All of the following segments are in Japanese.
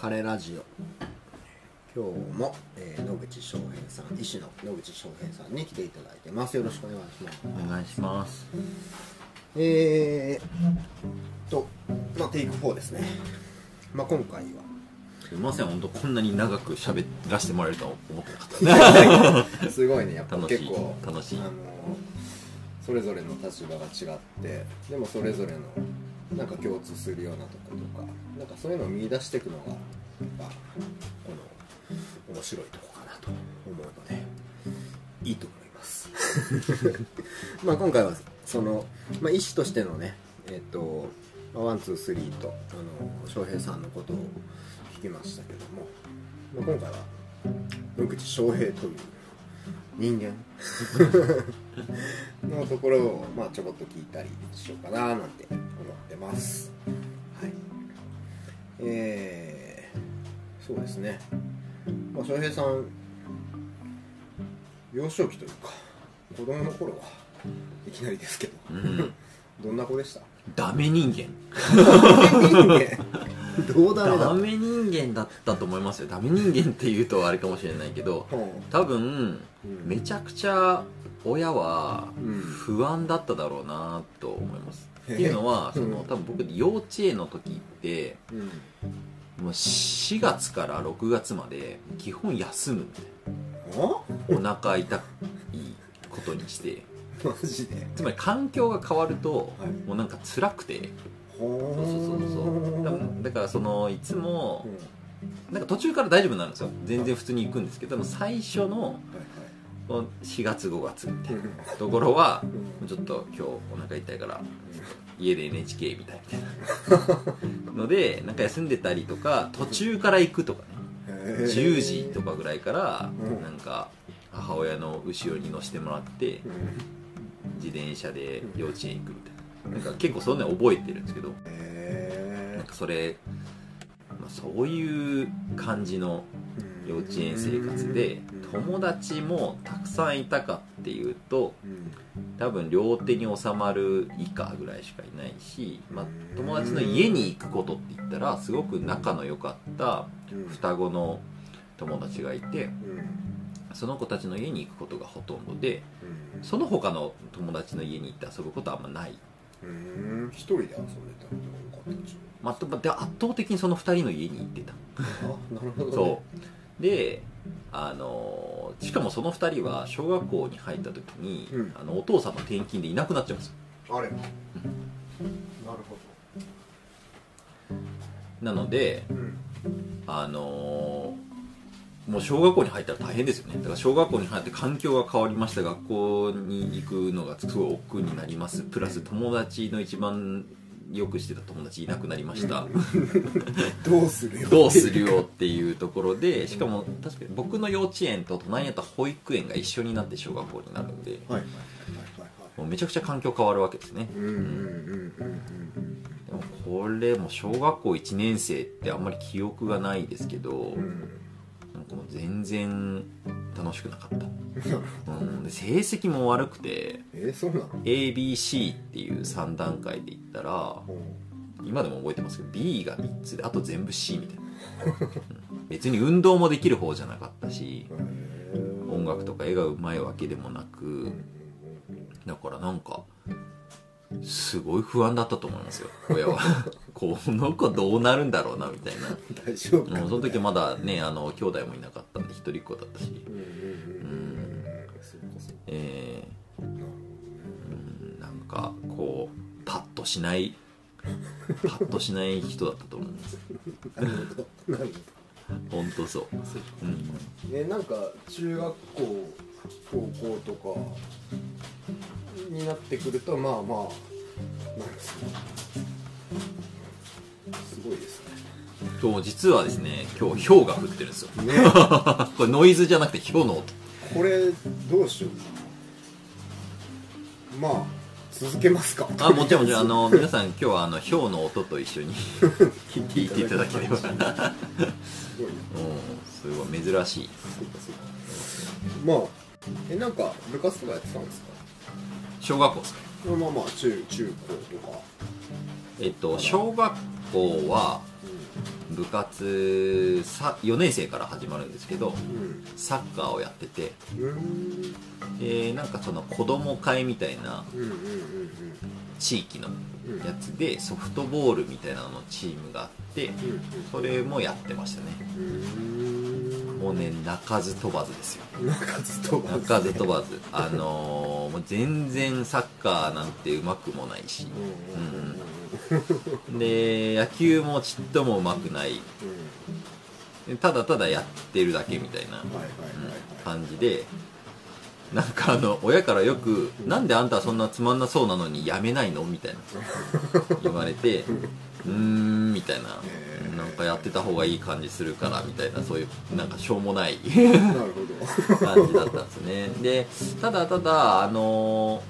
彼ラジオ。今日も、えー野口翔平さん医師の野口翔平さんに来ていただいてます。よろしくお願いします。お願いします。えー、とまあテイク4ですね。まあ今回は。すいません本当こんなに長く喋らせてもらえるとは思ってなかった すごいね。やっぱ楽しい結構楽しい。あのそれぞれの立場が違ってでもそれぞれのなんか共通するようなところとかなんかそういうのを見出していくのがやっぱこの面白いとこかなと思うのでいいと思います。まあ今回はその、まあ、医師としてのねえっ、とまあ one two three とあの翔平さんのことを聞きましたけども、まあ、今回は野口翔平という人間 のところを、まあ、ちょこっと聞いたりしようかななんて思ってます。はいえー、そうですね。まあ翔平さん幼少期というか子供の頃はいきなりですけどうん。どんな子でした？ダメ人間。どうダメだ？ダメ人間だったと思いますよ。ダメ人間って言うとあれかもしれないけどほ多分うん。めちゃくちゃ親はうん。不安だっただろうなと思います、っていうのは そのうん多分僕幼稚園の時ってうんもう4月から6月まで基本休むみたいあなお腹痛いことにして。マジで？つまり環境が変わると、はい。もうなんか辛くて。ほそうそうそうそう。多分だからそのいつもうん。なんか途中から大丈夫になるんですよ。全然普通に行くんですけど最初のの4月5月みたいはいなところはうん。ちょっと今日お腹痛いから家で NHK みたいみたいな。のでなんか休んでたりとか途中から行くとかね。へー。10時とかぐらいからうん。なんか母親の後ろに乗せてもらって自転車で幼稚園行くみたいな。なんか結構そんなの覚えてるんですけど。へなんかそれ、まあ、そういう感じのー幼稚園生活でうん友達もたくさんいたかっていうとうん。多分両手に収まる以下ぐらいしかいないし、まあ、友達の家に行くことって言ったらすごく仲の良かったうん。双子の友達がいてうん。その子たちの家に行くことがほとんどでうん。その他の友達の家に行って遊ぶことはあんまない、うん。一人で遊んでたまあ、で圧倒的にその2人の家に行ってた。なるほどね。そうであのしかもその2人は小学校に入った時に、うん。あのお父さんの転勤でいなくなっちゃうんですよ。あれ。なるほなのでどうん。あのもう小学校に入ったら大変ですよね。だから小学校に入って環境が変わりました。学校に行くのがすごい億劫になります。プラス友達の一番よくしてた友達いなくなりました、どうするよどうするよっていうところでしかも確かに僕の幼稚園と隣にあった保育園が一緒になって小学校になるんでもうめちゃくちゃ環境変わるわけですね。うんうんうんうんでもこれも小学校1年生ってあんまり記憶がないですけど、うんうんなんかもう全然楽しくなかった、うん、で成績も悪くてえそうなの？ABC っていう3段階で言ったら今でも覚えてますけど B が3つであと全部 C みたいな、うん。別に運動もできる方じゃなかったし音楽とか絵がうまいわけでもなくだからなんかすごい不安だったと思いますよ親は。この子どうなるんだろうなみたいな。大丈夫かもうその時まだねあの兄弟もいなかったんで一人っ子だったし。うんえーうんなんかこうパッとしないパッとしない人だったと思うんです。なるほど本当そう、うん、ねなんか中学校高校とかになってくるとまあまあなんですごいです今日実はですね今日氷が降ってるんですよ。ね。ね これノイズじゃなくて氷の音。これどうしよう。まあ続けますか。あもちろんもちろん。あの皆さん今日はあの氷の音と一緒に 聞いていただければ。うんすごいねすごい珍しい。まあえなんか部活とかやってたんですか？小学校ですかまあまあ中中高とか。えっと小学校は部活さ4年生から始まるんですけどうん。サッカーをやっててうん。でなんかその子供会みたいな地域のやつでソフトボールみたいなののチームがあってうん。それもやってましたね。うんもうね鳴かず飛ばずですよ。鳴かず飛ばず。鳴かず飛ばず。あのーもう全然サッカーなんてうまくもないし。うんうんうんで野球もちっともうまくない。ただただやってるだけみたいな、感じで。なんかあの親からよく「なんであんたそんなつまんなそうなのにやめないの?」みたいな。言われて「うーん」みたいな。へー。なんかやってた方がいい感じするからみたいなそういうなんかしょうもない 感じだったんですね。でただただあの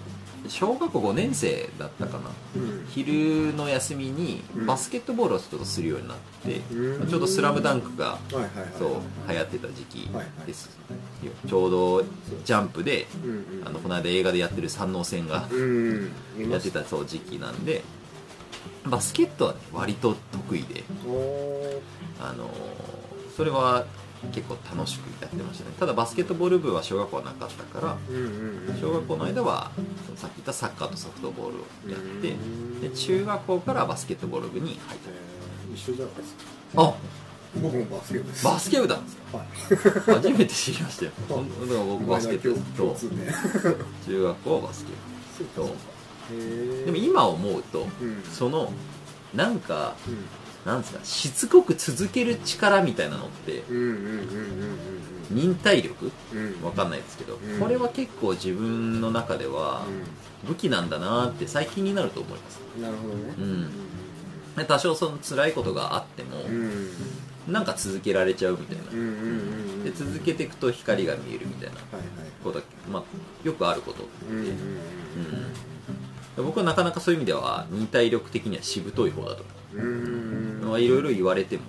小学校5年生だったかな。うん。昼の休みにうん。バスケットボールをちょっとするようになって、うん。ちょうど「スラムダンクがはいはいはい。そう流行ってた時期はいはい。ですよ。ちょうどジャンプであのこの間映画でやってる山王戦がやってたそう時期なんでバスケットはね割と得意であのそれは結構楽しくやってましたね。ただバスケットボール部は小学校はなかったから小学校の間はさっき言ったサッカーとソフトボールをやってうんで中学校からバスケットボール部に入っえー一緒じゃないですか。たあ僕もバスケ部です。バスケ部なんですか？はい。初めて知りましたよ。ほんだから僕バスケット共と中学校はバスケそうそうへーでも今思うとうん。そのなんかうん。なんですかしつこく続ける力みたいなのって忍耐力？わかんないですけど、うん。これは結構自分の中では武器なんだなって最近になると思います。うんなるほどね。うん。で多少その辛いことがあっても、うん。なんか続けられちゃうみたいな、で続けていくと光が見えるみたいなはいはい。ことは、まあ、よくあることうん。うん僕はなかなかそういう意味では忍耐力的にはしぶとい方だとう。ん。ういろいろ言われても、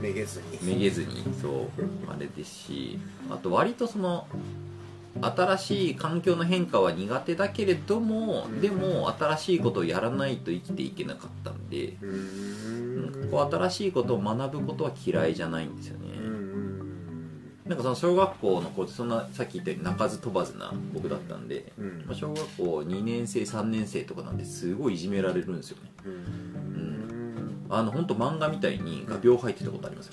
めげずに。めげずにそうあれですしあと割とその新しい環境の変化は苦手だけれども、うん。でも新しいことをやらないと生きていけなかったんで、こう新しいことを学ぶことは嫌いじゃないんですよね、うんうんなんかその小学校の子ってそんなさっき言ったように鳴かず飛ばずな僕だったんで、うん。まあ、小学校2年生3年生とかなんですごいいじめられるんですよね。うん。あの本当漫画みたいに画鋲入ってたことありますよ。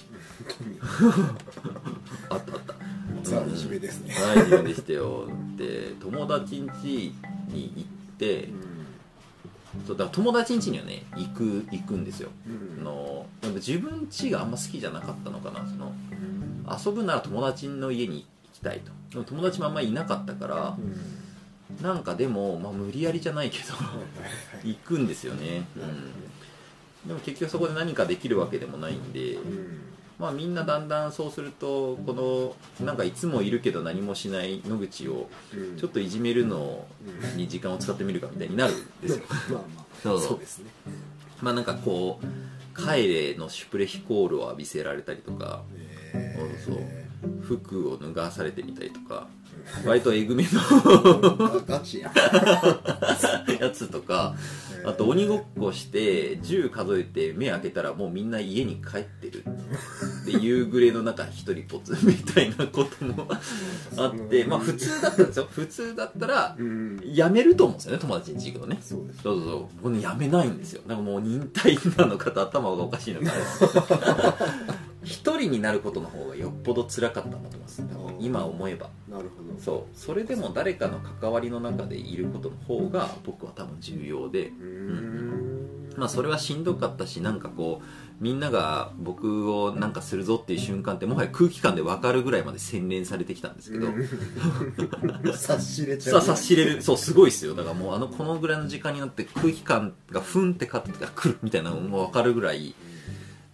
あったあった。さあいじめですね。大丈夫でしたよで友達ん家に行ってそうだから友達ん家にはね行く行くんですよ。うん。あの自分家があんま好きじゃなかったのかなその遊ぶなら友達の家に行きたいと。でも友達もあんまりいなかったからうん。なんかでも、まあ、無理やりじゃないけど行くんですよね、うん、でも結局そこで何かできるわけでもないんで、うん。まあ、みんなだんだんそうするとこのなんかいつもいるけど何もしない野口をうん。ちょっといじめるのに時間を使ってみるかみたいになるんですよ。そう。ですね。まあなんかこう帰れのシュプレヒコールを浴びせられたりとかへーそう。服を脱がされてみたりとか割とえぐめガチやの やつとかあと鬼ごっこして10数えて目開けたらもうみんな家に帰ってるで夕暮れの中一人ぽつみたいなこともあってまあ普通だったんですよ。普通だったらうん。やめると思うんですよね友達に行くとね。そうそうそう僕ねやめないんですよ。なんかもう忍耐なのかと頭がおかしいのか一人になることの方がよっぽど辛かったんだと思います。今思えば。なるほど。そう。それでも誰かの関わりの中でいることの方が僕は多分重要で。うーん。まあそれはしんどかったしなんかこうみんなが僕をなんかするぞっていう瞬間ってもはや空気感で分かるぐらいまで洗練されてきたんですけど、察しれちゃう。察しれる。そうすごいですよ。だからもうあのこのぐらいの時間になって空気感がふんってかってくるみたいなのも分かるぐらい、うん、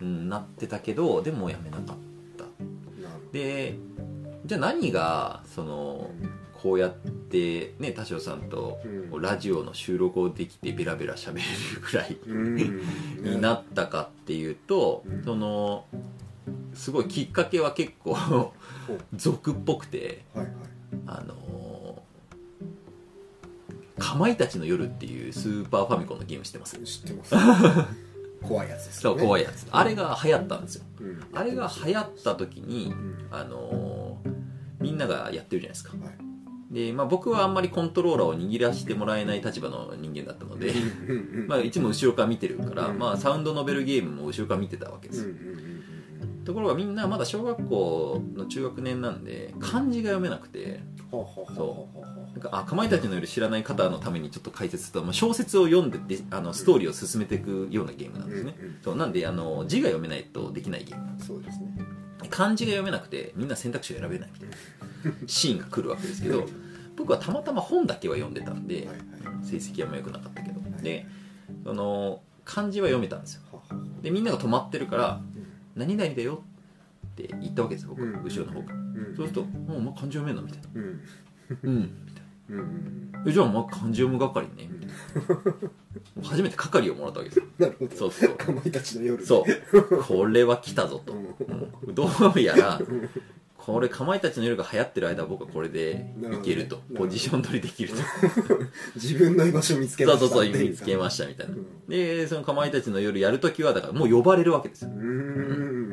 なってたけどでもやめなかった。でじゃあ何がそのこうやってね田代さんとうん。ラジオの収録をできてベラベラ喋れるぐらいうん。になったかっていうと、うん。そのすごいきっかけは結構俗っぽくてはいはい。あのかまいたちの夜っていうスーパーファミコンのゲーム知ってます？知ってます怖いやつですそう怖いやつ。あれが流行ったんですよ。うん。あれが流行った時にうん。あのーみんながやってるじゃないですか。はい。で、まあ、僕はあんまりコントローラーを握らせてもらえない立場の人間だったのでまあいつも後ろから見てるから、うんまあ、サウンドノベルゲームも後ろから見てたわけですよ、ところがみんなまだ小学校の中学年なんで漢字が読めなくてほうほうほうほうほうなんかあかまいたちの夜知らない方のためにちょっと解説すると、まあ、小説を読んでであのストーリーを進めていくようなゲームなんですね、うんうんそうなんであの字が読めないとできないゲームなんです。そうですね。漢字が読めなくてみんな選択肢を選べないみたいな シーンが来るわけですけど僕はたまたま本だけは読んでたんで成績はあんま良くなかったけど。はい。でその漢字は読めたんですよ。でみんなが止まってるから「何々だよ」って言ったわけですよ僕。うん。後ろの方からうん。そうすると「もうお前漢字読めんの?」みたいな。うん「うん」え「じゃあお前漢字読む係ね」みたいな初めて係をもらったわけですよ。なるほど。そうそう。かまいたちの夜。そう。これは来たぞと。うん。うんどうやらこれかまいたちの夜が流行ってる間は僕はこれでいけると。ポジション取りできると。自分の居場所を見つけました。そうそうそう見つけましたみたいな。うん。でそのかまいたちの夜やるときはだからもう呼ばれるわけですよ。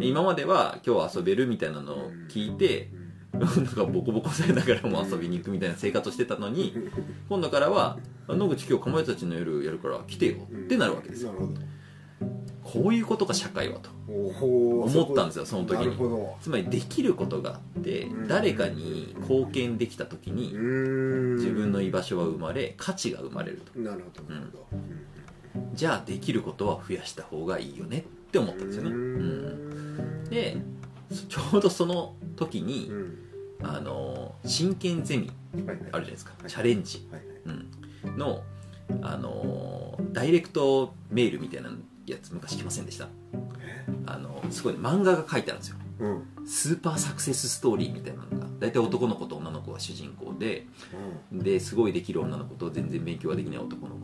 今までは今日遊べるみたいなのを聞いてなんかボコボコされながらも遊びに行くみたいな生活をしてたのに今度からは「あ野口今日かまいたちの夜やるから来てよ」ってなるわけですよ。こういうことが社会はと思ったんですよその時に。つまりできることがあってうん。誰かに貢献できた時に自分の居場所は生まれ価値が生まれると。なるほどなるほど。じゃあできることは増やした方がいいよねって思ったんですよね、ううんん。でちょうどその時に、うんあの真剣ゼミあるじゃないですか、はいチャレンジ、うん、の、あのダイレクトメールみたいなやつ昔来ませんでした。あのすごい漫画が書いてあるんですよ。うん。スーパーサクセスストーリーみたいなのが大体男の子と女の子が主人公でですごいできる女の子と全然勉強ができない男の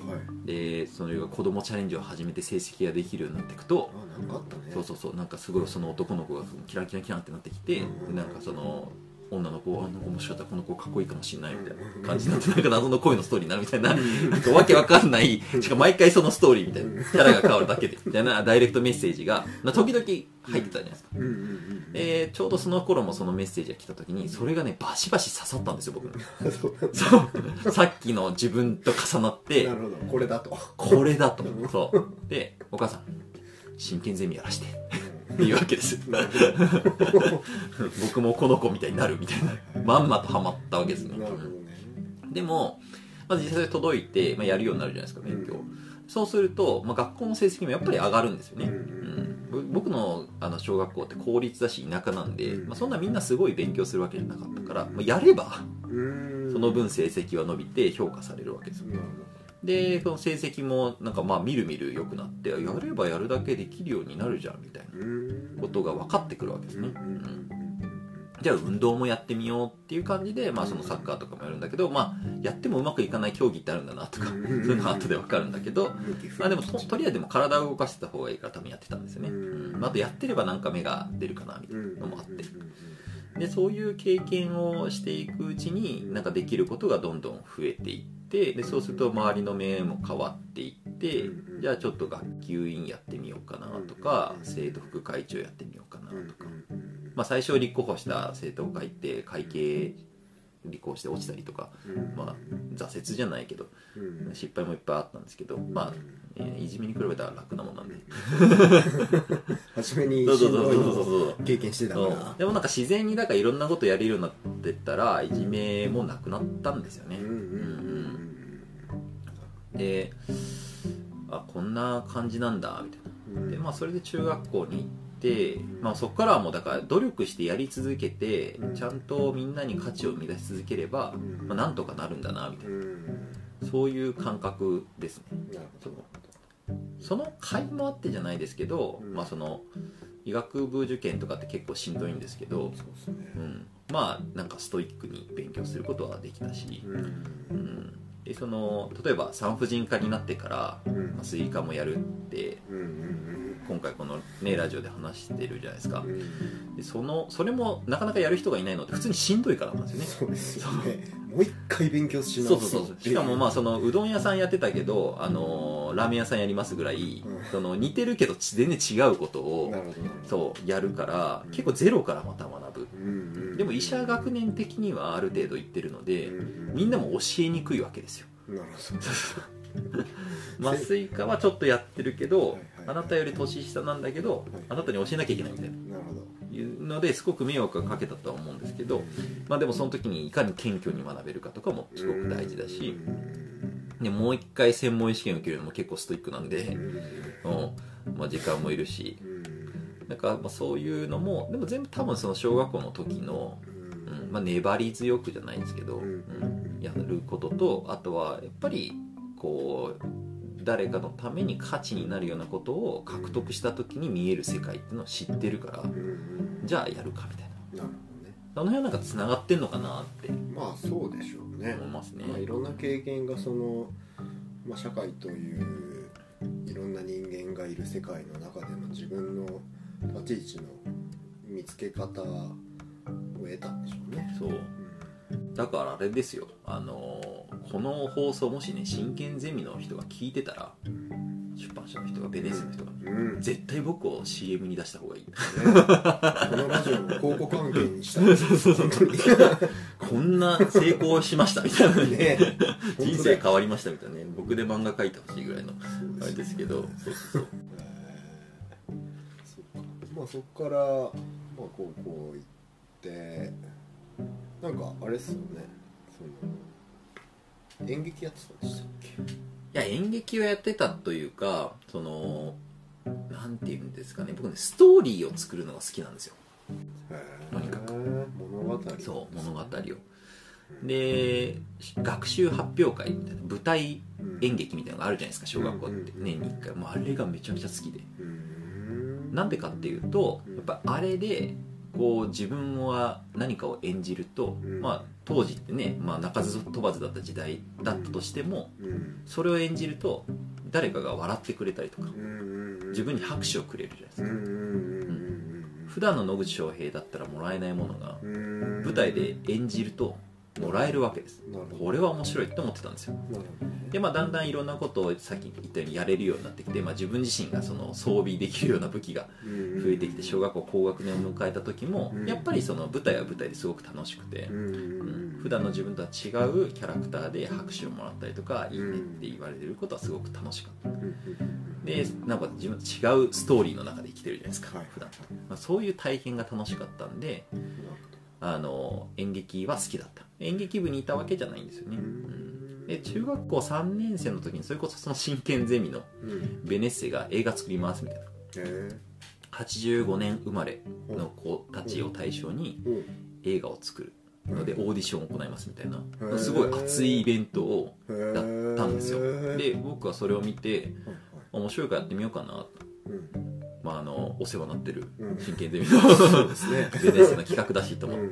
はい。でそれが子供チャレンジを始めて成績ができるようになっていくとあなんかあったね。そうそうそうなんかすごいその男の子がキランキランキランってなってきてうんなんかその女の子あなん。かもしかしたらこの子かっこいいかもしれないみたいな感じになってなんか謎の恋のストーリーにな。るみたいななんかわけわかんない。しかも毎回そのストーリーみたいな。キャラが変わるだけで。みたいなダイレクトメッセージがまあ時々入ってたじゃないですか。うんうんうんでちょうどその頃もそのメッセージが来た時にそれがねバシバシ刺さったんですよ僕にそうそう。さっきの自分と重なってなるほど。これだと。これだと。そう。でお母さん真剣ゼミやらしていうわけです。僕もこの子みたいになるみたいな。まんまとハマったわけですねね。でも、まず実際届いて、まあ、やるようになるじゃないですか勉強、うんそうすると、まあ、学校の成績もやっぱり上がるんですよね、うんうん僕のあの小学校って公立だし田舎なんで、うん。まあ、そんなみんなすごい勉強するわけじゃなかったから、まあ、やればその分成績は伸びて評価されるわけですよ。なるでその成績もなんかまあみるみる良くなってやればやるだけできるようになるじゃんみたいなんことが分かってくるわけですね、うんじゃあ運動もやってみようっていう感じで、まあ、そのサッカーとかもやるんだけど、まあ、やってもうまくいかない競技ってあるんだなとか、うん。そういうのは後で分かるんだけど、まあ、でもととりあえずでも体を動かしてた方がいいから多分やってたんですよね、うんうんまあ、あとやってればなんか目が出るかなみたいなのもあって。でそういう経験をしていくうちになんかできることがどんどん増えていってでそうすると周りの目も変わっていってうんじゃあちょっと学級委員やってみようかなとか生徒副会長やってみようかなとか、まあ、最初立候補した生徒会って会計立候補して落ちたりとか、まあ、挫折じゃないけど失敗もいっぱいあったんですけど、まあえーいじめに比べたら楽なもんなんで。初めにしんどい経験してたから。でもなんか自然にだからいろんなことやれるようになってったらいじめもなくなったんですよね、うんうんうんであこんな感じなんだみたいうん。なでまあそれで中学校に行って、まあ、そこからはもうだから努力してやり続けてうん。ちゃんとみんなに価値を生み出し続ければ、うん。まあ、なんとかなるんだなみたいうん。なそういう感覚ですね。なるほどその甲斐もあってじゃないですけど、うん。まあその医学部受験とかって結構しんどいんですけど、そうですね。うん、まあなんかストイックに勉強することはできたし、うん。うん、でその例えば産婦人科になってから、うん。まあ、スイカもやるって今回この、ね、ラジオで話してるじゃないですか。でそのそれもなかなかやる人がいないのって普通にしんどいからなんですよね。そうですよねもう一回勉強しそう直そうそう。しかもまあそのうどん屋さんやってたけど、あのーラーメン屋さんやりますぐらい、うん。その似てるけど全然違うことをなるほど。なるほどそうやるから、うん。結構ゼロからまた学ぶ。うんうん。でも医者学年的にはある程度いってるので、うんうんみんなも教えにくいわけですよ。なる 麻酔科はちょっとやってるけど、はいはい。あなたより年下なんだけど、はい。あなたに教えなきゃいけないみたいな。ほどなるほど。いうのですごく迷惑がかけたとは思うんですけど、まあ、でもその時にいかに謙虚に学べるかとかもすごく大事だし、でもう一回専門医試験を受けるのも結構ストイックなんでう、ん。うん。まあ、時間もいるし。うん。なんかまあそういうのもでも全部多分その小学校の時の、うん。うん。まあ、粘り強くじゃないんですけど、うん。うん。やることとあとはやっぱりこう誰かのために価値になるようなことを獲得した時に見える世界っていうのを知ってるからじゃあやるかみたいな。なるほどね。あの辺はなんかつながってんのかなって。まあそうでしょうね。思いますね。まあ、いろんな経験がその、まあ、社会といういろんな人間がいる世界の中での自分の立ち位置の見つけ方を得たんでしょうね。そう。だからあれですよ。あのこの放送もしね真剣ゼミの人が聞いてたら出版社の人がベネッセの人がうん、ね、絶対僕を CM に出した方がいい。このラジオも広告関係にしたこんな成功しましたみたいなね。ね。人生変わりましたみたいなね。僕で漫画描いてほしいぐらいのあれですけど。そまあそこから、まあ、高校行ってなんかあれっすよね。その演劇やってたんでしたっけ？いや演劇をやってたというかそのなんていうんですかね僕ねストーリーを作るのが好きなんですよ。とにかく。物語そう物語を。で学習発表会みたいな舞台演劇みたいなのがあるじゃないですか小学校って。うん。年に1回。もうあれがめちゃくちゃ好きで。うん。なんでかっていうとやっぱあれでこう自分は何かを演じると、うん。まあ、当時ってね、まあ、鳴かず飛ばずだった時代だったとしてもうん。それを演じると誰かが笑ってくれたりとかうん自分に拍手をくれるじゃないですか。うん。うん。普段の野口翔平だったらもらえないものがうん。舞台で演じるともらえるわけです。これは面白いって思ってたんですよ。でまあだんだんいろんなことをさっき言ったようにやれるようになってきて、まあ、自分自身がその装備できるような武器が増えてきて小学校高学年を迎えた時もうん。やっぱりその舞台は舞台ですごく楽しくてう、ん。うん。普段の自分とは違うキャラクターで拍手をもらったりとかいいねって言われてることはすごく楽しかった。でなんか自分と違うストーリーの中で生きてるじゃないですか、はい。普段、まあ、そういう体験が楽しかったんであの演劇は好きだった。演劇部にいたわけじゃないんですよね、ううん。んで中学校3年生の時にそれこそその真剣ゼミのうん。ベネッセが映画作りますみたいな。へ85年生まれの子たちを対象にえ映画を作るのでオーディションを行いますみたいな。すごい熱いイベントをうんやったんですよ。で僕はそれを見て面白いからやってみようかなうんまああのお世話になってるうん。真剣ゼミのそうですね。ベネッセの企画だしと思うんっ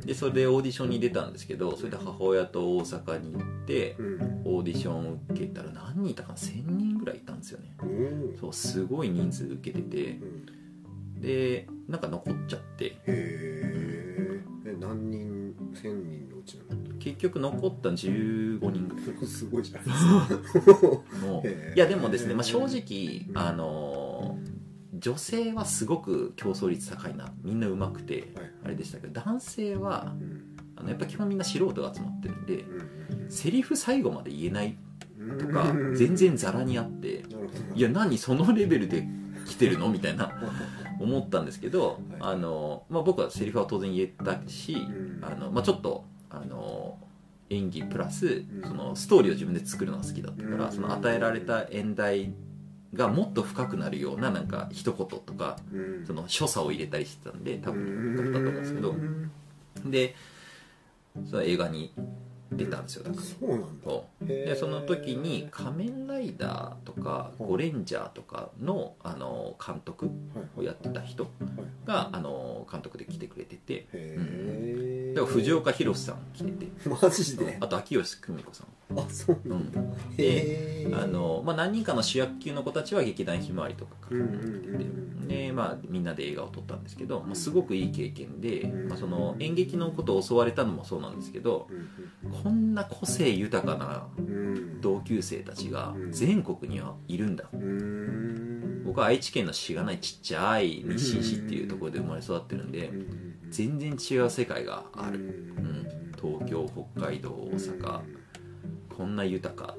てでそれでオーディションに出たんですけどそれで母親と大阪に行ってオーディションを受けたら何人いたかな？1000人ぐらいいたんですよね。うん。そうすごい人数受けてて。うん。でなんか残っちゃって。へええ何人？千人のうちな結局残った15人ぐらい。のすごいじゃないですか。いやでもですね、まあ、正直あのー女性はすごく競争率高いな。みんな上手くてはい。あれでしたけど男性はうん。あのやっぱ基本みんな素人が集まってるんでうんセリフ最後まで言えないうん。とか全然ザラにあっていや何そのレベルで来てるの？みたいな 思ったんですけど、はい。あのまあ、僕はセリフは当然言えたし、ん。あのまあ、ちょっとあの演技プラスん。そのストーリーを自分で作るのが好きだったから、うん。その与えられた演題がもっと深くなるようななんか一言とかうん。その所作を入れたりしてたんで多分だったと思うんですけど。うんでその映画に出たんですよだから。そうなんだ。でその時に「仮面ライダー」とか「ゴレンジャー」とかのあの監督はい。をやってた人はい。があの監督で来てくれてて。へえだから藤岡弘さん来てて。マジで？あと秋吉久美子さん。あそううなんだ。ん。へえあの、まあ、何人かの主役級の子たちは劇団ひまわりとかからうんうんうんうんで、まあ、みんなで映画を撮ったんですけど、まあ、すごくいい経験で、うん。まあ、その演劇のことを教われたのもそうなんですけどうんこんな個性豊かなうん。同級生たちがうん。全国にはいるんだ。うん。僕は愛知県のしがないちっちゃい日清市っていうところで生まれ育ってるんで全然違う世界がある、うん、東京北海道大阪。こんな豊か。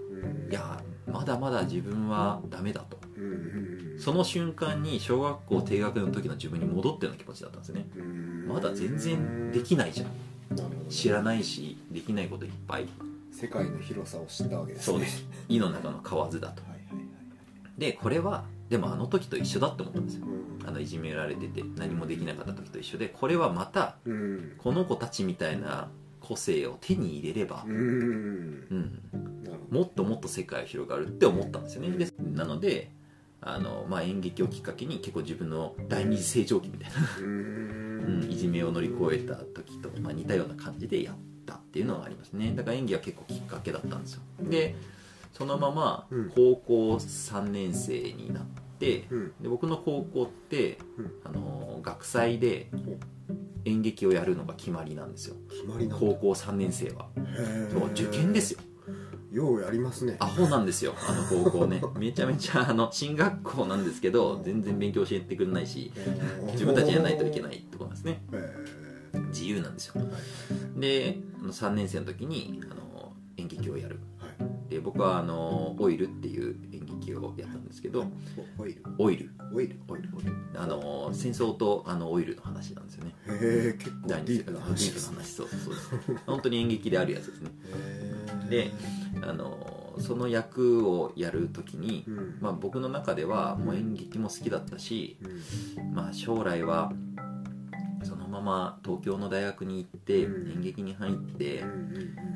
いやまだまだ自分はダメだと。その瞬間に小学校低学年の時の自分に戻ったような気持ちだったんですね。まだ全然できないじゃん知らないしできないこといっぱい。世界の広さを知ったわけですね。そうです。胃の中の蛙だと。はいはいはいでこれはでもあの時と一緒だって思ったんですよ。うん。あのいじめられてて何もできなかった時と一緒でこれはまたうん。この子たちみたいな個性を手に入れればう、ん。もっともっと世界が広がるって思ったんですよね。でなのであの、まあ、演劇をきっかけに結構自分の第二次成長期みたいな、ううんん、いじめを乗り越えた時と、まあ、似たような感じでやったっていうのがありますね。だから演技は結構きっかけだったんですよ。でそのままうん。高校3年生になってうん。で僕の高校ってうん。あの学祭で演劇をやるのが決まりなんですよ。決まりなんだ。高校3年生は。そう受験ですよようやりますね。アホなんですよ。あの高校ね。めちゃめちゃあの進学校なんですけど全然勉強教えてくれないし自分たちでやらないといけないとこんですね。自由なんですよ。はい。であの3年生の時にあの演劇をやる。はい。で僕はあのオイルっていう演劇をやったんですけどおオイル。オイル。オイル。オイルオイル。あの戦争とあのオイルの話なんですよね。へえ結構第ディープな話。ね話そうそうです本当に演劇であるやつですね。であのその役をやる時にう、ん。まあ、僕の中ではもう演劇も好きだったし、うん。まあ、将来はそのまま東京の大学に行ってうん。演劇に入って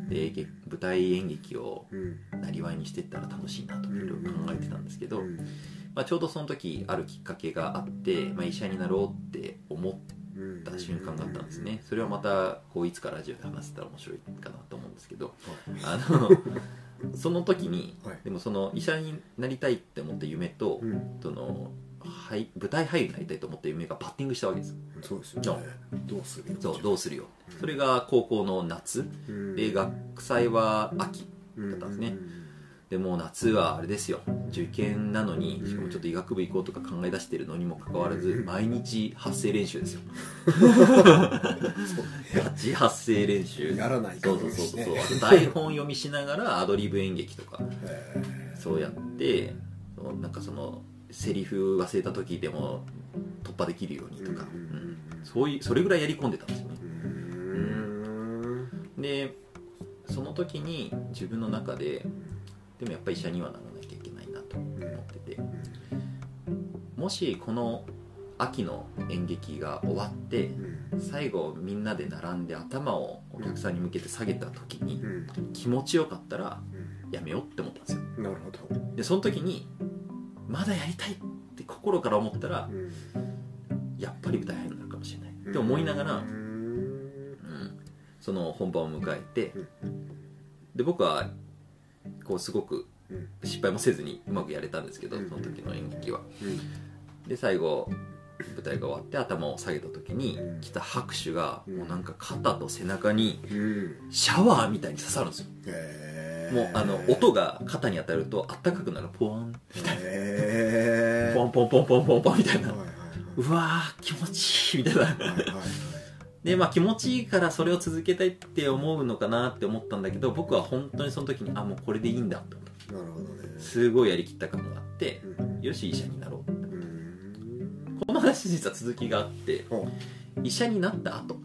で劇舞台演劇をうん。なりわいにしていったら楽しいなといろいろ考えてたんですけど、うんまあ、ちょうどその時あるきっかけがあって、まあ、医者になろうって思っうんた瞬間があったんですね。それはまたこういつかラジオで話せたら面白いかなと思うんですけど。あの その時にはい。でもその医者になりたいって思った夢とうん。そのはい舞台俳優になりたいと思った夢がバッティングしたわけです。そうですよね。どうするよ。そうどうするよ。それが高校の夏。うん。で学祭は秋だったんですねでもう夏はあれですよ。受験なのにしかもちょっと医学部行こうとか考え出してるのにもかかわらず毎日発声練習ですよ。ガチ発声練習。やらないそうそうそうそう。あと台本読みしながらアドリブ演劇とかへそうやってなんかそのセリフ忘れた時でも突破できるようにとか、うんうんそういうそれぐらいやり込んでたんですよね。ーうん。でその時に自分の中ででもやっぱり医者にはならなきゃいけないなと思ってて。もしこの秋の演劇が終わってうん。最後みんなで並んで頭をお客さんに向けて下げた時にうん。気持ちよかったらやめようって思ったんですよ。なるほど。でその時にまだやりたいって心から思ったらうん。やっぱり舞台俳優になるかもしれない。って思いながら、うん。うん、その本番を迎えてうん。で僕はこうすごくうん。失敗もせずにうまくやれたんですけどうん。その時の演劇は。うん。で最後舞台が終わって頭を下げた時にうん。来た拍手がうん。もうなんか肩と背中にうん。シャワーみたいに刺さるんですよ。へー。もうあの音が肩に当たるとあったかくなるポワンへー。ポンポンポンポンポンポンみたいな。うわー気持ちいいみたいなでまあ気持ちいいからそれを続けたいって思うのかなって思ったんだけど僕は本当にその時にあもうこれでいいんだって思った。なるほどねすごいやりきった感があってうん。よし医者になろううんこの話実は続きがあってほ医者になった後、はい。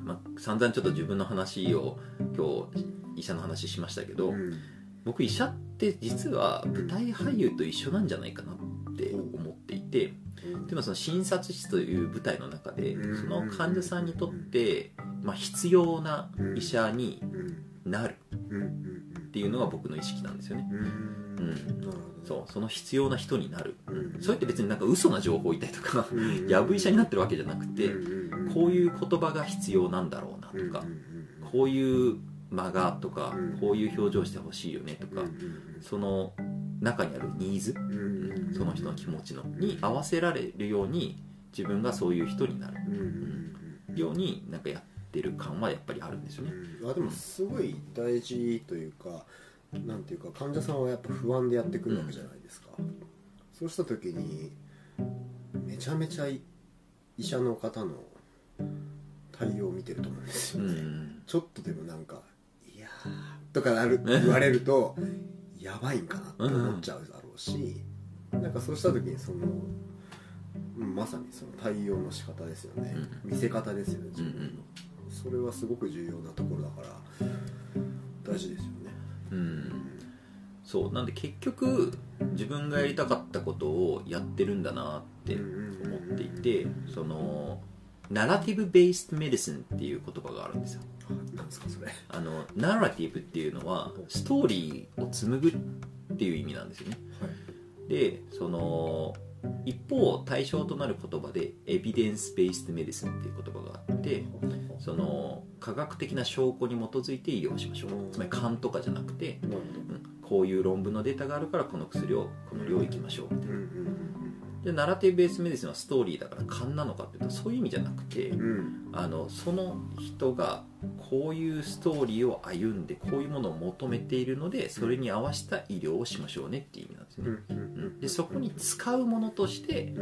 まあ、散々ちょっと自分の話を今日医者の話しましたけど、うん。僕医者って実は舞台俳優と一緒なんじゃないかなって思っていてでもその診察室という舞台の中でうん。その患者さんにとって、まあ、必要な医者にうん。なるっていうのが僕の意識なんですよね。うん。そう。その必要な人になる、うん。それって別になんか嘘な情報を言ったりとかうん。やぶ医者になってるわけじゃなくてこういう言葉が必要なんだろうなとかこういう間がとかうん。こういう表情してほしいよねとかうん。その中にあるニーズ？うん。うんその人の気持ちの。に合わせられるように自分がそういう人になる。うん。うんようになんかやっってる感はやっぱりあるんですよね、うん。あでもすごい大事というかなんていうか患者さんはやっぱ不安でやってくるわけじゃないですか、そうした時にめちゃめちゃ医者の方の対応を見てると思うんですよね、うん。ちょっとでもなんか「いやー」とかなる言われると やばいんかなって思っちゃうだろうし、なんかそうした時にそのうんまさにその対応の仕方ですよね、見せ方ですよね自分の、うんうん。それはすごく重要なところだから大事ですよね。うん。そう。なんで結局自分がやりたかったことをやってるんだなって思っていてそのナラティブ・ベースド・メディシンっていう言葉があるんですよ。なんですかそれ。あのナラティブっていうのはストーリーを紡ぐっていう意味なんですよね。でその一方対象となる言葉でエビデンス・ベースド・メディシンっていう言葉があってその科学的な証拠に基づいて医療をしましょう。つまり勘とかじゃなくて、うん。こういう論文のデータがあるからこの薬をこの量いきましょう。ほどうんうんでナラティブベースメディシンはストーリーだから勘なのかっていうとそういう意味じゃなくてうん。うんあのその人がこういうストーリーを歩んでこういうものを求めているのでそれに合わせた医療をしましょうねっていう意味なんですうねでそこに使うものとして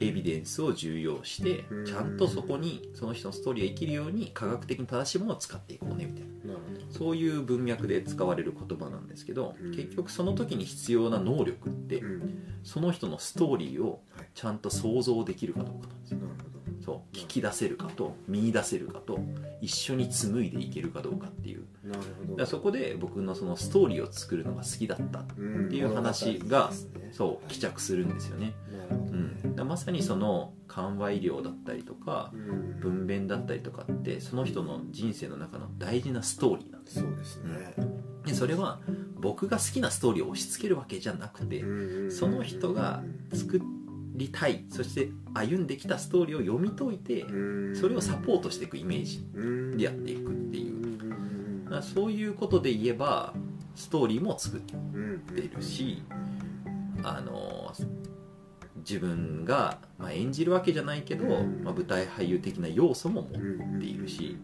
エビデンスを重要してうん。ちゃんとそこにその人のストーリーが生きるように科学的に正しいものを使っていこうねみたいな。そういう文脈で使われる言葉なんですけどうん。結局その時に必要な能力ってその人のストーリーをはい。ちゃんと想像できるかどうかなんですよなるそう聞き出せるかと見出せるかと一緒に紡いでいけるかどうかっていう。なるほど。そこで僕のそのストーリーを作るのが好きだったっていう話がそう帰着するんですよね、うん、まさにその緩和医療だったりとかうん。分娩だったりとかってその人の人生の中の大事なストーリーなんです。そうですね。でそれは僕が好きなストーリーを押し付けるわけじゃなくてその人が作りたいそして歩んできたストーリーを読み解いてそれをサポートしていくイメージでやっていくっていう。そういうことで言えばストーリーも作ってるしあの自分が、まあ、演じるわけじゃないけど、まあ、舞台俳優的な要素も持っているし、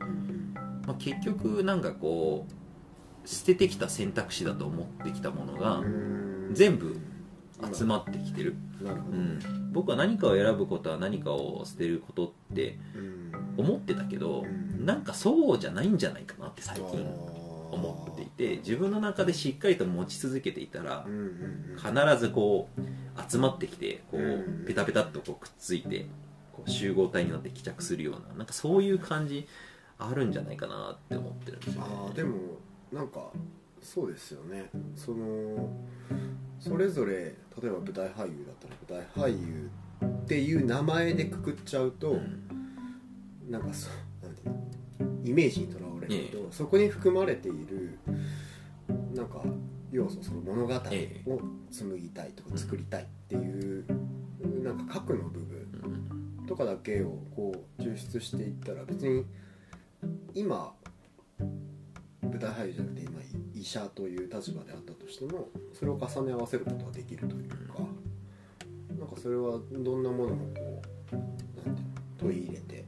まあ、結局なんかこう捨ててきた選択肢だと思ってきたものが全部集まってきてる、うん、僕は何かを選ぶことは何かを捨てることって思ってたけどうん。なんかそうじゃないんじゃないかなって最近思っていて自分の中でしっかりと持ち続けていたら必ずこう集まってきてこううん。ペタペタっとこうくっついてこう集合体になって帰着するようななんかそういう感じあるんじゃないかなって思ってるんですよね。あーでもなんかそうですよね。そのそれぞれ例えば舞台俳優だったら舞台俳優っていう名前でくくっちゃうと、うんなんかそうなんていうのイメージにとらわれると、ええ。そこに含まれているなんか要素その物語をえ紡ぎたいとか作りたいっていう、なんか核の部分うん。とかだけをこう抽出していったら別に今舞台俳優じゃなくて今医者という立場であったとしてもそれを重ね合わせることができるというかなんかそれはどんなものもこうなんていうの取り入れて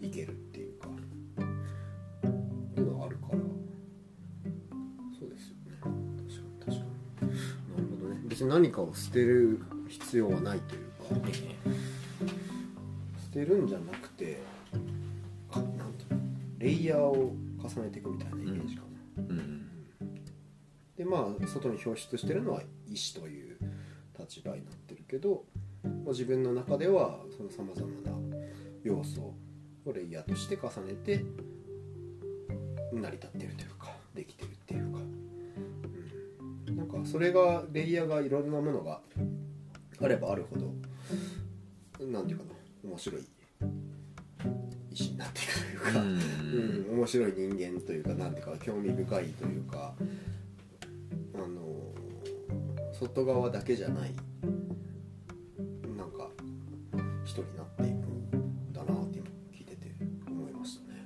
いけるっていうかっていうのがあるから。そうですよね。確かに確かに。なるほどね。別に何かを捨てる必要はないというかえ。捨てるんじゃなくてかなんていうのレイヤーを重ねていくみたいなイメージかな、えうん。でまあ外に表出してるのは医師という立場になってるけど、まあ自分の中ではそのさまざまな要素をレイヤーとして重ねて成り立ってるというかできてるっていうか、うん、なんかそれがレイヤーがいろんなものがあればあるほどなんていうかな面白いうか、うん。うん、面白い人間というかなんていうか興味深いというかあの外側だけじゃないなんか人になっていくんだなって今聞いてて思いましたね。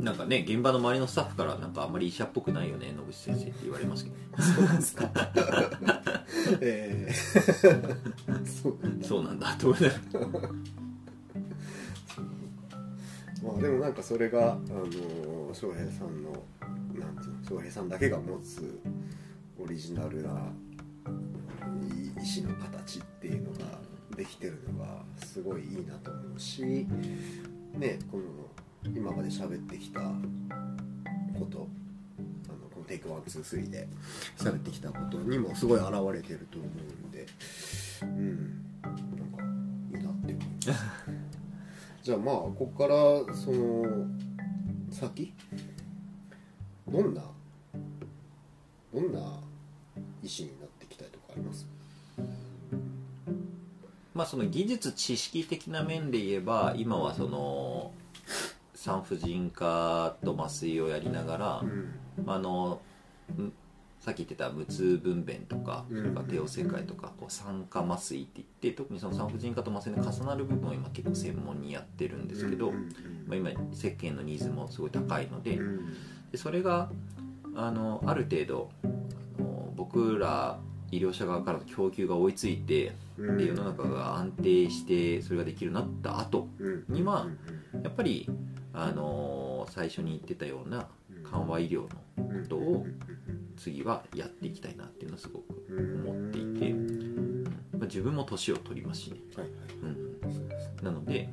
なんかね現場の周りのスタッフからなんかあんまり医者っぽくないよね野口先生って言われますけどどそうなんですか。えー、そうなんだ。と思いながら。まあでもなんかそれがあの翔平さんのなんていうの翔平さんだけが持つオリジナルな医師の形っていうのができてるのがすごいいいなと思うしねこの今まで喋ってきたことあのこの「テイクワンツースリーで喋ってきたことにもすごい現れてると思うんでうんじゃあまあここからその先？どんなどんな石になっていきたいとかあります？まあその技術知識的な面で言えば今はその産婦人科と麻酔をやりながら、うん。あのんさっき言ってた無痛分娩とかそれから帝王切開とかこう酸化麻酔って言って特にその産婦人科と麻酔の重なる部分を今結構専門にやってるんですけど、うんまあ、今世間のニーズもすごい高いのでうん。でそれがあのある程度あの僕ら医療者側からの供給が追いついてうん。で世の中が安定してそれができるようになった後うん。にはうんやっぱりあの最初に言ってたような緩和医療のことを次はやっていきたいなっていうのをすごく、うん思っていてうん。まあ、自分も年を取りますしね、はいはい。うん、なので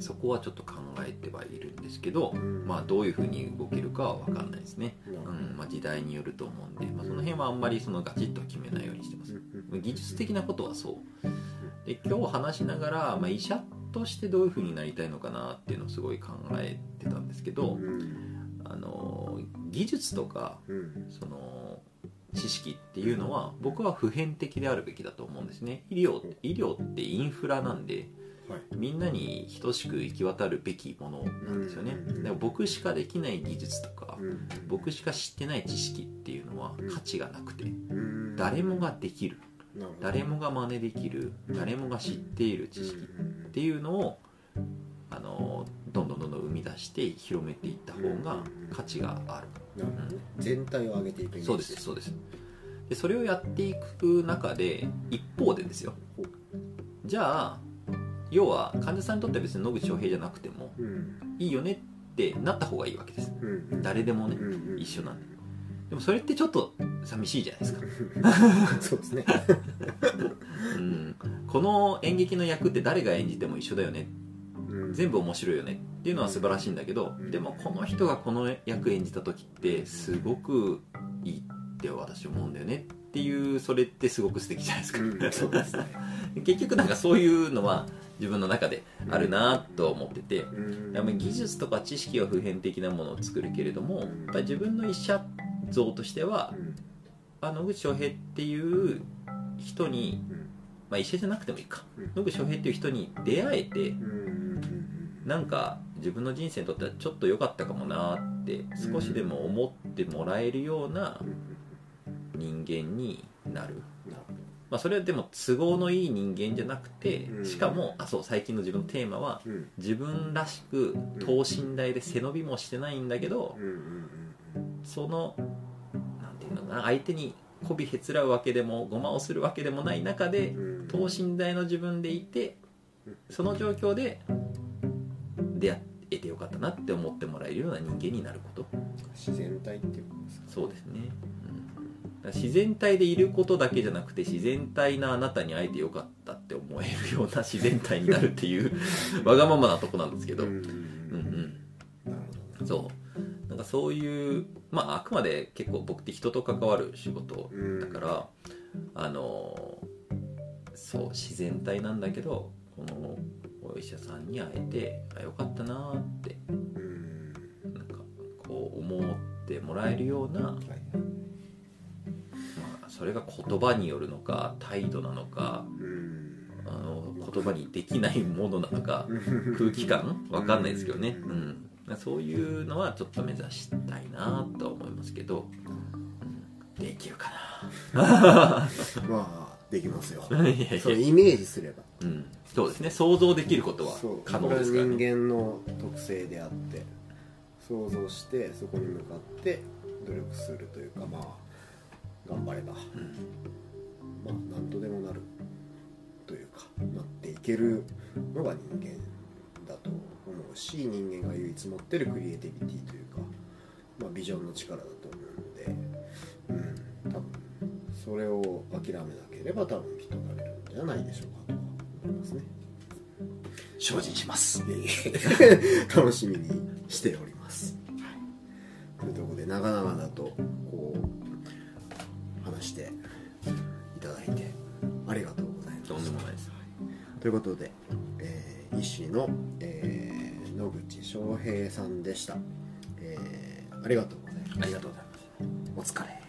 そこはちょっと考えてはいるんですけど、うん。まあ、どういうふうに動けるかは分かんないですね、うん。まあ、時代によると思うんで、まあ、その辺はあんまりそのガチッとは決めないようにしてます。技術的なことはそう。で今日話しながら、まあ、医者としてどういうふうになりたいのかなっていうのをすごい考えてたんですけど、うん技術とかうん。その知識っていうのは僕は普遍的であるべきだと思うんですね。医療医療ってインフラなんではい。みんなに等しく行き渡るべきものなんですよね。うんでも僕しかできない技術とかうん僕しか知ってない知識っていうのは価値がなくてうん。誰もができる誰もが真似できる誰もが知っている知識っていうのをあのどんどんどんどん生み出して広めていった方が価値がある。なるほどね。全体を上げていくそうですそうです。でそれをやっていく中で一方でですよ。じゃあ要は患者さんにとっては別に野口翔平じゃなくてもうん。いいよねってなった方がいいわけです。うん誰でもねうんうん。一緒なんで。でもそれってちょっと寂しいじゃないですか、そうですね。うん、この演劇の役って誰が演じても一緒だよねうん全部面白いよね。っていうのは素晴らしいんだけどうん。でもこの人がこの役演じた時ってすごくいいって私思うんだよね。っていうそれってすごく素敵じゃないですか、うん。すね。結局なんかそういうのは自分の中であるなと思っててうん。やっぱり技術とか知識は普遍的なものを作るけれどもやっぱり自分の医者像としてはうん。あ野口翔平っていう人に、うん。まあ、医者じゃなくてもいいか。うん。野口翔平っていう人に出会えてうんうんなんか自分の人生にとってはちょっと良かったかもなって少しでも思ってもらえるようなうん人間になる、まあ、それはでも都合のいい人間じゃなくてうん。しかもあそう最近の自分のテーマは自分らしく等身大で背伸びもしてないんだけどそのなんていうのかな相手に媚びへつらうわけでもごまをするわけでもない中で等身大の自分でいてその状況で出会えてよかったなって思ってもらえるような人間になること。自然体っていうことですか？そうですね、うん、自然体でいることだけじゃなくて自然体なあなたに会えてよかったって思えるような自然体になるっていう わがままなとこなんですけど、ううんん、うんそう。なんかそういうまああくまで結構僕って人と関わる仕事うんだから、あのそう自然体なんだけどこのお医者さんに会えてあよかったなーってうんなんかこう思ってもらえるような、まはい。あ、それが言葉によるのか態度なのかうん。あの言葉にできないものなのか空気感？わかんないですけどね、うん、そういうのはちょっと目指したいなとは思いますけど、うん、できるか まあできますよ。そうイメージすれば。うん、そうですね。想像できることは可能ですからこれねは人間の特性であって想像してそこに向かって努力するというかまあ頑張れば、まあ何とでもなるというかなっていけるのが人間だと思ううし人間が唯一持ってるクリエイティビティというか、まあ、ビジョンの力だと思うので、うん、多分それを諦めなければ多分人になれるんじゃないでしょうかと。は思いますね精進します。楽しみにしております、というところで長々だとこう話していただいてありがとうございます。とんでもないです。ということで、えー医師の、えー野口翔平さんでした、えーありがとうございます。ありがとうございます。お疲れ